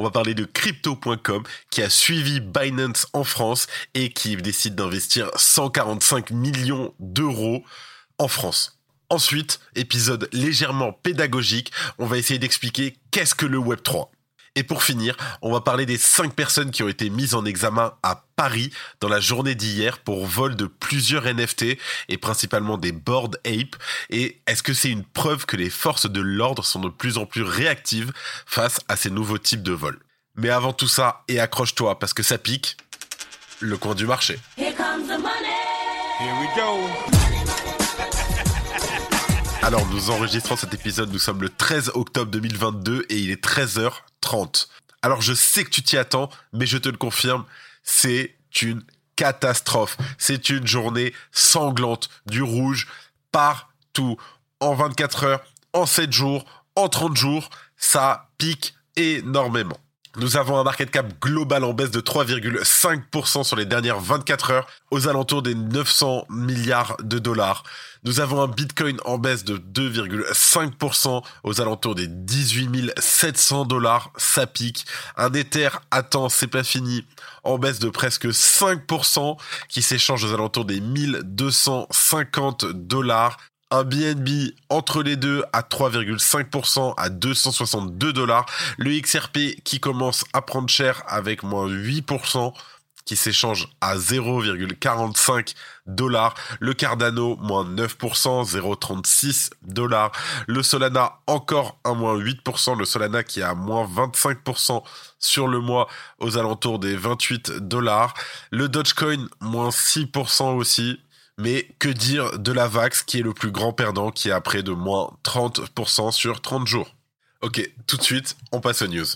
On va parler de crypto.com qui a suivi Binance en France et qui décide d'investir 145 millions d'euros en France. Ensuite, épisode légèrement pédagogique, on va essayer d'expliquer qu'est-ce que le Web3. Et pour finir, on va parler des 5 personnes qui ont été mises en examen à Paris dans la journée d'hier pour vol de plusieurs NFT et principalement des Bored Ape. Et est-ce que c'est une preuve que les forces de l'ordre sont de plus en plus réactives face à ces nouveaux types de vols? Mais avant tout ça, et accroche-toi parce que ça pique, le coin du marché. Here comes the money. Here we go. Alors nous enregistrons cet épisode, nous sommes le 13 octobre 2022 et il est 13h30. Alors je sais que tu t'y attends, mais je te le confirme, c'est une catastrophe. C'est une journée sanglante, du rouge partout. En 24 heures, en 7 jours, en 30 jours, ça pique énormément. Nous avons un market cap global en baisse de 3,5% sur les dernières 24 heures, aux alentours des 900 milliards de dollars. Nous avons un Bitcoin en baisse de 2,5% aux alentours des 18 700 dollars. Ça pique. Un Ether, attends, c'est pas fini, en baisse de presque 5% qui s'échange aux alentours des 1250 dollars un BNB entre les deux à 3,5% à 262 dollars. Le XRP qui commence à prendre cher avec moins 8% qui s'échange à 0,45 dollars. Le Cardano, moins 9%, 0,36 dollars. Le Solana, encore un moins 8%. Le Solana qui a moins 25% sur le mois aux alentours des 28 dollars. Le Dogecoin, moins 6% aussi. Mais que dire de la VAX qui est le plus grand perdant qui a près de moins 30% sur 30 jours? Ok, tout de suite, on passe aux news.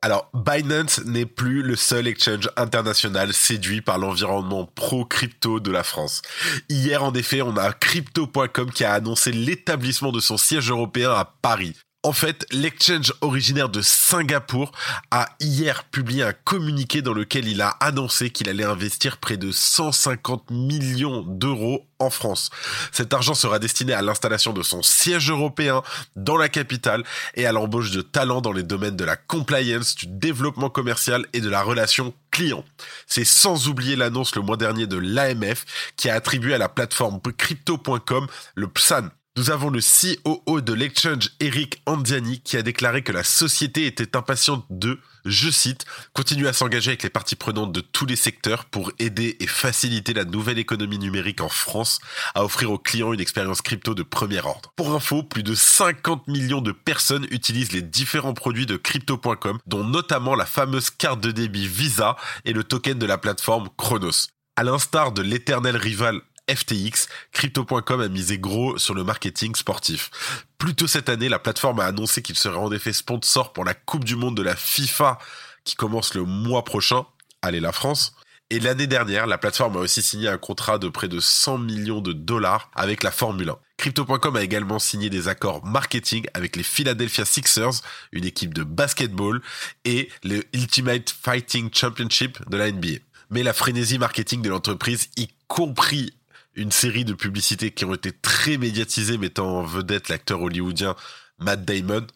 Alors, Binance n'est plus le seul exchange international séduit par l'environnement pro-crypto de la France. Hier, en effet, on a crypto.com qui a annoncé l'établissement de son siège européen à Paris. En fait, l'exchange originaire de Singapour a hier publié un communiqué dans lequel il a annoncé qu'il allait investir près de 150 millions d'euros en France. Cet argent sera destiné à l'installation de son siège européen dans la capitale et à l'embauche de talents dans les domaines de la compliance, du développement commercial et de la relation client. C'est sans oublier l'annonce le mois dernier de l'AMF qui a attribué à la plateforme crypto.com le PSAN, nous avons le COO de l'exchange, Eric Andiani, qui a déclaré que la société était impatiente de, je cite, continuer à s'engager avec les parties prenantes de tous les secteurs pour aider et faciliter la nouvelle économie numérique en France à offrir aux clients une expérience crypto de premier ordre. Pour info, plus de 50 millions de personnes utilisent les différents produits de crypto.com, dont notamment la fameuse carte de débit Visa et le token de la plateforme Chronos. À l'instar de l'éternel rival FTX, Crypto.com a misé gros sur le marketing sportif. Plus tôt cette année, la plateforme a annoncé qu'il serait en effet sponsor pour la Coupe du Monde de la FIFA qui commence le mois prochain. Allez la France. Et l'année dernière, la plateforme a aussi signé un contrat de près de 100 millions de dollars avec la Formule 1. Crypto.com a également signé des accords marketing avec les Philadelphia Sixers, une équipe de basketball, et le Ultimate Fighting Championship de la NBA. Mais la frénésie marketing de l'entreprise, y compris une série de publicités qui ont été très médiatisées mettant en vedette l'acteur hollywoodien Matt Damon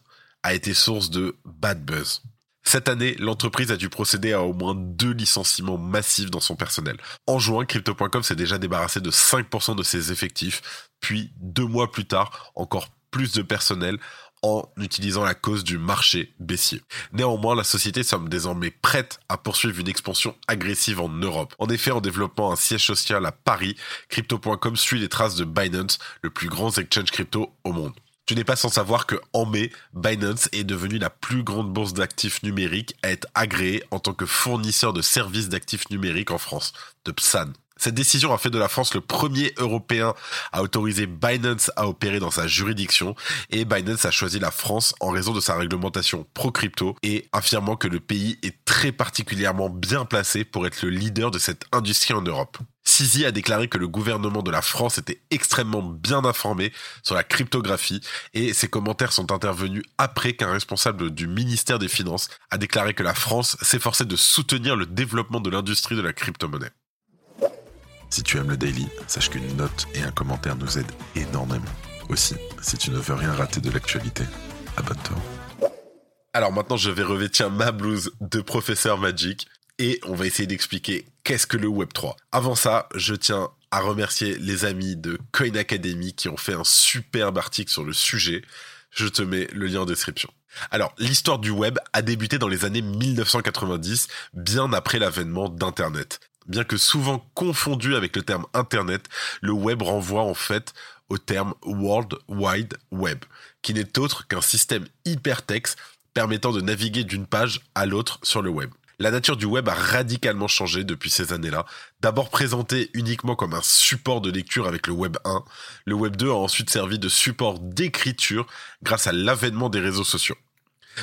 a été source de bad buzz. Cette année, l'entreprise a dû procéder à au moins deux licenciements massifs dans son personnel. En juin, Crypto.com s'est déjà débarrassé de 5% de ses effectifs, puis deux mois plus tard, encore plus de personnel en utilisant la cause du marché baissier. Néanmoins, la société semble désormais prête à poursuivre une expansion agressive en Europe. En effet, en développant un siège social à Paris, Crypto.com suit les traces de Binance, le plus grand exchange crypto au monde. Tu n'es pas sans savoir que en mai, Binance est devenue la plus grande bourse d'actifs numériques à être agréée en tant que fournisseur de services d'actifs numériques en France, de PSAN. Cette décision a fait de la France le premier Européen à autoriser Binance à opérer dans sa juridiction et Binance a choisi la France en raison de sa réglementation pro-crypto et affirmant que le pays est très particulièrement bien placé pour être le leader de cette industrie en Europe. Sisi a déclaré que le gouvernement de la France était extrêmement bien informé sur la cryptographie et ses commentaires sont intervenus après qu'un responsable du ministère des Finances a déclaré que la France s'efforçait de soutenir le développement de l'industrie de la crypto-monnaie. Si tu aimes le daily, sache qu'une note et un commentaire nous aident énormément. Aussi, si tu ne veux rien rater de l'actualité, abonne-toi. Alors maintenant, je vais revêtir ma blouse de professeur Magic et on va essayer d'expliquer qu'est-ce que le Web3. Avant ça, je tiens à remercier les amis de Coin Academy qui ont fait un superbe article sur le sujet. Je te mets le lien en description. Alors, l'histoire du web a débuté dans les années 1990, bien après l'avènement d'Internet. Bien que souvent confondu avec le terme Internet, le web renvoie en fait au terme World Wide Web, qui n'est autre qu'un système hypertexte permettant de naviguer d'une page à l'autre sur le web. La nature du web a radicalement changé depuis ces années-là. D'abord présenté uniquement comme un support de lecture avec le web 1, le web 2 a ensuite servi de support d'écriture grâce à l'avènement des réseaux sociaux.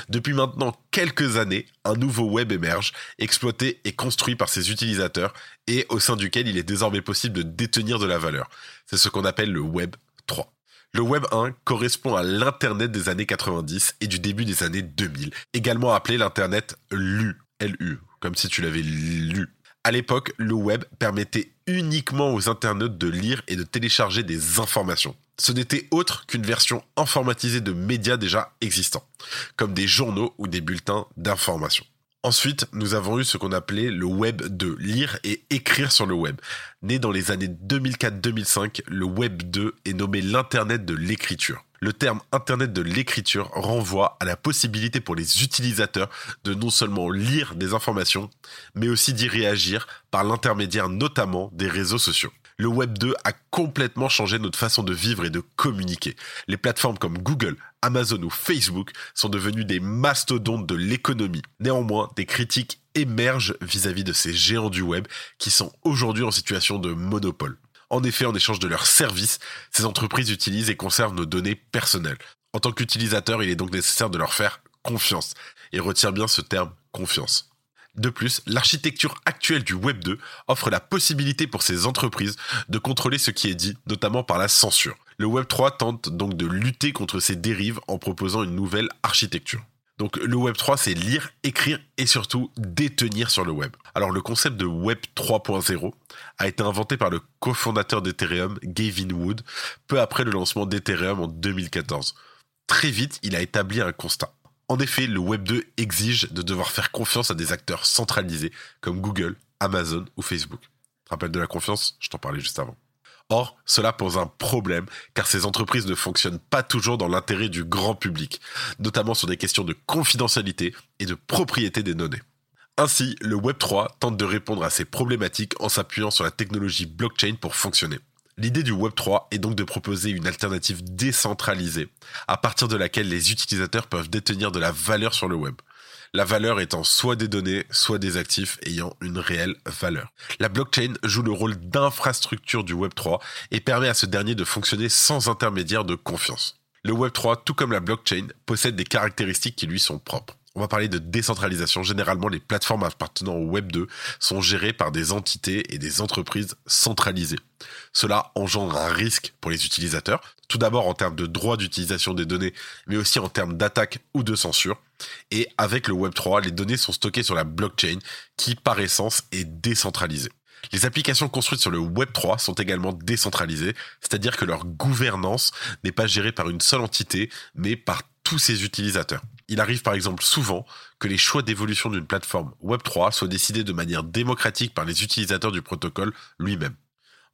Depuis maintenant quelques années, un nouveau web émerge, exploité et construit par ses utilisateurs et au sein duquel il est désormais possible de détenir de la valeur. C'est ce qu'on appelle le web 3. Le Web 1 correspond à l'Internet des années 90 et du début des années 2000, également appelé l'Internet LU, LU, comme si tu l'avais lu. À l'époque, le web permettait uniquement aux internautes de lire et de télécharger des informations. Ce n'était autre qu'une version informatisée de médias déjà existants, comme des journaux ou des bulletins d'information. Ensuite, nous avons eu ce qu'on appelait le web 2, lire et écrire sur le web. Né dans les années 2004-2005, le web 2 est nommé l'Internet de l'écriture. Le terme Internet de l'écriture renvoie à la possibilité pour les utilisateurs de non seulement lire des informations, mais aussi d'y réagir par l'intermédiaire notamment des réseaux sociaux le Web 2 a complètement changé notre façon de vivre et de communiquer. Les plateformes comme Google, Amazon ou Facebook sont devenues des mastodontes de l'économie. Néanmoins, des critiques émergent vis-à-vis de ces géants du web qui sont aujourd'hui en situation de monopole. En effet, en échange de leurs services, ces entreprises utilisent et conservent nos données personnelles. En tant qu'utilisateur, il est donc nécessaire de leur faire confiance. Et retiens bien ce terme confiance. De plus, l'architecture actuelle du Web 2 offre la possibilité pour ces entreprises de contrôler ce qui est dit, notamment par la censure. Le Web 3 tente donc de lutter contre ces dérives en proposant une nouvelle architecture. Donc le Web 3, c'est lire, écrire et surtout détenir sur le web. Alors le concept de Web 3.0 a été inventé par le cofondateur d'Ethereum, Gavin Wood, peu après le lancement d'Ethereum en 2014. Très vite, il a établi un constat. En effet, le Web 2 exige de devoir faire confiance à des acteurs centralisés comme Google, Amazon ou Facebook. Rappel de la confiance, je t'en parlais juste avant. Or, cela pose un problème car ces entreprises ne fonctionnent pas toujours dans l'intérêt du grand public, notamment sur des questions de confidentialité et de propriété des données. Ainsi, le Web3 tente de répondre à ces problématiques en s'appuyant sur la technologie blockchain pour fonctionner. L'idée du Web3 est donc de proposer une alternative décentralisée, à partir de laquelle les utilisateurs peuvent détenir de la valeur sur le web. La valeur étant soit des données, soit des actifs ayant une réelle valeur. La blockchain joue le rôle d'infrastructure du Web3 et permet à ce dernier de fonctionner sans intermédiaire de confiance. Le Web3, tout comme la blockchain, possède des caractéristiques qui lui sont propres. On va parler de décentralisation. Généralement, les plateformes appartenant au Web 2 sont gérées par des entités et des entreprises centralisées. Cela engendre un risque pour les utilisateurs, tout d'abord en termes de droit d'utilisation des données, mais aussi en termes d'attaque ou de censure. Et avec le Web 3, les données sont stockées sur la blockchain qui, par essence, est décentralisée. Les applications construites sur le Web 3 sont également décentralisées, c'est-à-dire que leur gouvernance n'est pas gérée par une seule entité, mais par tous ses utilisateurs. Il arrive par exemple souvent que les choix d'évolution d'une plateforme Web3 soient décidés de manière démocratique par les utilisateurs du protocole lui-même.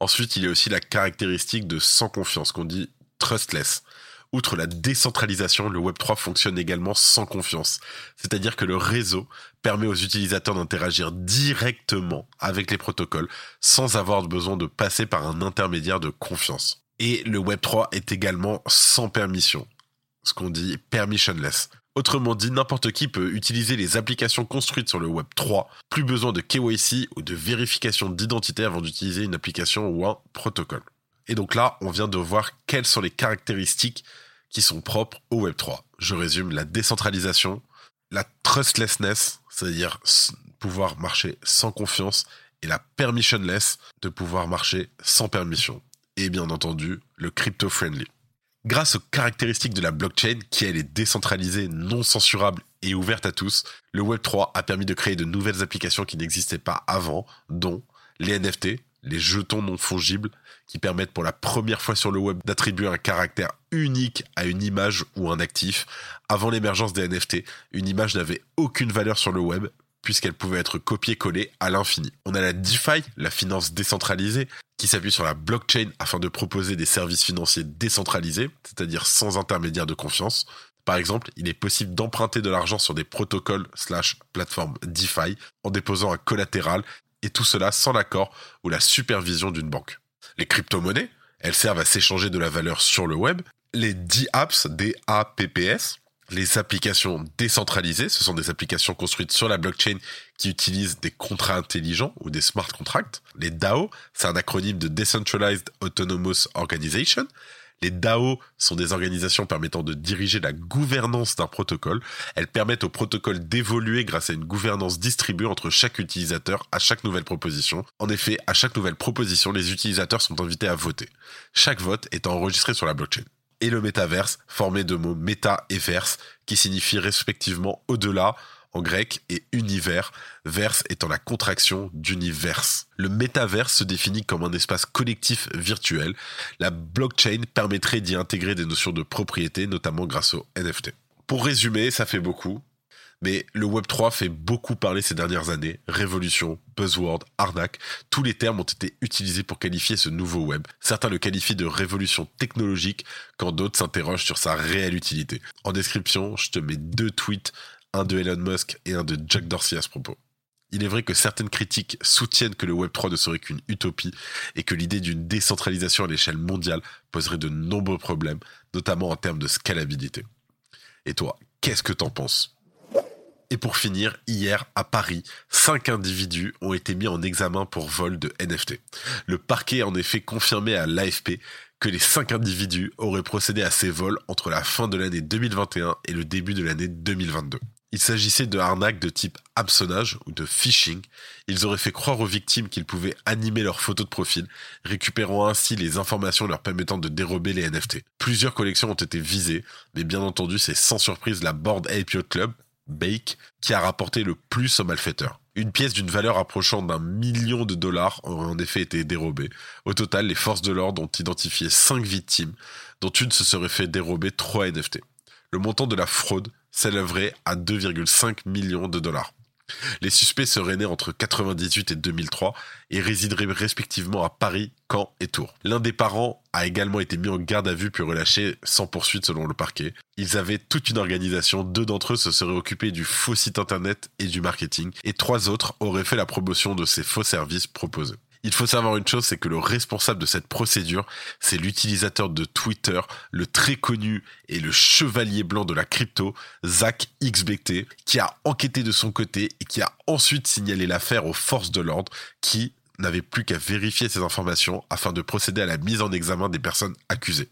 Ensuite, il y a aussi la caractéristique de sans confiance qu'on dit trustless. Outre la décentralisation, le Web3 fonctionne également sans confiance. C'est-à-dire que le réseau permet aux utilisateurs d'interagir directement avec les protocoles sans avoir besoin de passer par un intermédiaire de confiance. Et le Web3 est également sans permission ce qu'on dit permissionless. Autrement dit, n'importe qui peut utiliser les applications construites sur le Web 3, plus besoin de KYC ou de vérification d'identité avant d'utiliser une application ou un protocole. Et donc là, on vient de voir quelles sont les caractéristiques qui sont propres au Web 3. Je résume la décentralisation, la trustlessness, c'est-à-dire pouvoir marcher sans confiance, et la permissionless, de pouvoir marcher sans permission. Et bien entendu, le crypto-friendly. Grâce aux caractéristiques de la blockchain, qui elle est décentralisée, non censurable et ouverte à tous, le Web3 a permis de créer de nouvelles applications qui n'existaient pas avant, dont les NFT, les jetons non fongibles, qui permettent pour la première fois sur le web d'attribuer un caractère unique à une image ou un actif. Avant l'émergence des NFT, une image n'avait aucune valeur sur le web, puisqu'elle pouvait être copiée-collée à l'infini. On a la DeFi, la finance décentralisée, qui s'appuie sur la blockchain afin de proposer des services financiers décentralisés, c'est-à-dire sans intermédiaire de confiance. Par exemple, il est possible d'emprunter de l'argent sur des protocoles slash plateformes DeFi en déposant un collatéral, et tout cela sans l'accord ou la supervision d'une banque. Les crypto-monnaies, elles servent à s'échanger de la valeur sur le web. Les DApps, D-A-P-P-S, les applications décentralisées, ce sont des applications construites sur la blockchain qui utilisent des contrats intelligents ou des smart contracts. Les DAO, c'est un acronyme de Decentralized Autonomous Organization. Les DAO sont des organisations permettant de diriger la gouvernance d'un protocole. Elles permettent au protocole d'évoluer grâce à une gouvernance distribuée entre chaque utilisateur à chaque nouvelle proposition. En effet, à chaque nouvelle proposition, les utilisateurs sont invités à voter. Chaque vote est enregistré sur la blockchain et le métaverse, formé de mots méta et verse, qui signifient respectivement au-delà en grec et univers, verse étant la contraction d'univers. Le métaverse se définit comme un espace collectif virtuel. La blockchain permettrait d'y intégrer des notions de propriété, notamment grâce au NFT. Pour résumer, ça fait beaucoup. Mais le Web3 fait beaucoup parler ces dernières années. Révolution, buzzword, arnaque, tous les termes ont été utilisés pour qualifier ce nouveau web. Certains le qualifient de révolution technologique, quand d'autres s'interrogent sur sa réelle utilité. En description, je te mets deux tweets, un de Elon Musk et un de Jack Dorsey à ce propos. Il est vrai que certaines critiques soutiennent que le Web3 ne serait qu'une utopie et que l'idée d'une décentralisation à l'échelle mondiale poserait de nombreux problèmes, notamment en termes de scalabilité. Et toi, qu'est-ce que t'en penses? Et pour finir, hier, à Paris, cinq individus ont été mis en examen pour vol de NFT. Le parquet a en effet confirmé à l'AFP que les cinq individus auraient procédé à ces vols entre la fin de l'année 2021 et le début de l'année 2022. Il s'agissait de arnaques de type hameçonnage ou de phishing. Ils auraient fait croire aux victimes qu'ils pouvaient animer leurs photos de profil, récupérant ainsi les informations leur permettant de dérober les NFT. Plusieurs collections ont été visées, mais bien entendu c'est sans surprise la Board APO Club, Bake, qui a rapporté le plus aux malfaiteurs. Une pièce d'une valeur approchant d'un million de dollars aurait en effet été dérobée. Au total, les forces de l'ordre ont identifié cinq victimes, dont une se serait fait dérober trois NFT. Le montant de la fraude s'élèverait à 2,5 millions de dollars. Les suspects seraient nés entre 98 et 2003 et résideraient respectivement à Paris, Caen et Tours. L'un des parents a également été mis en garde à vue puis relâché sans poursuite selon le parquet. Ils avaient toute une organisation, deux d'entre eux se seraient occupés du faux site internet et du marketing et trois autres auraient fait la promotion de ces faux services proposés. Il faut savoir une chose, c'est que le responsable de cette procédure, c'est l'utilisateur de Twitter, le très connu et le chevalier blanc de la crypto, Zach XBT, qui a enquêté de son côté et qui a ensuite signalé l'affaire aux forces de l'ordre qui n'avaient plus qu'à vérifier ces informations afin de procéder à la mise en examen des personnes accusées.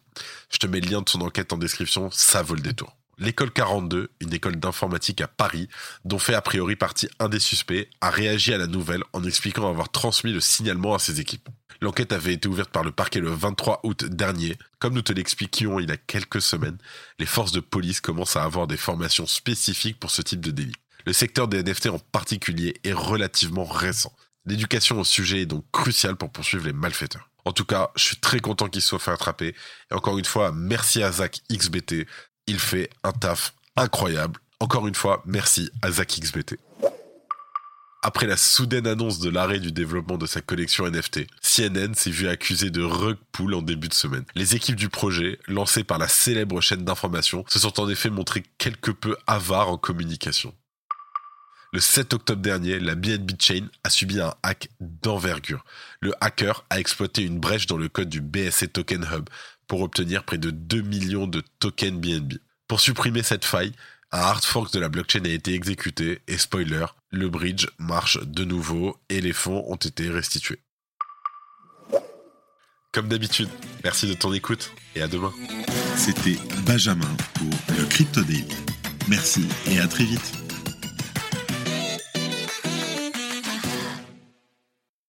Je te mets le lien de son enquête en description, ça vaut le détour l'école 42, une école d'informatique à Paris, dont fait a priori partie un des suspects, a réagi à la nouvelle en expliquant avoir transmis le signalement à ses équipes. L'enquête avait été ouverte par le parquet le 23 août dernier. Comme nous te l'expliquions il y a quelques semaines, les forces de police commencent à avoir des formations spécifiques pour ce type de délit. Le secteur des NFT en particulier est relativement récent. L'éducation au sujet est donc cruciale pour poursuivre les malfaiteurs. En tout cas, je suis très content qu'il soit fait attraper. Et encore une fois, merci à Zach XBT il fait un taf incroyable. Encore une fois, merci à Zach XBT. Après la soudaine annonce de l'arrêt du développement de sa collection NFT, CNN s'est vu accusé de rug pull en début de semaine. Les équipes du projet, lancées par la célèbre chaîne d'information, se sont en effet montrées quelque peu avares en communication. Le 7 octobre dernier, la BNB Chain a subi un hack d'envergure. Le hacker a exploité une brèche dans le code du BSC Token Hub pour obtenir près de 2 millions de tokens BNB. Pour supprimer cette faille, un hard fork de la blockchain a été exécuté et spoiler, le bridge marche de nouveau et les fonds ont été restitués. Comme d'habitude, merci de ton écoute et à demain. C'était Benjamin pour le Crypto Daily. Merci et à très vite.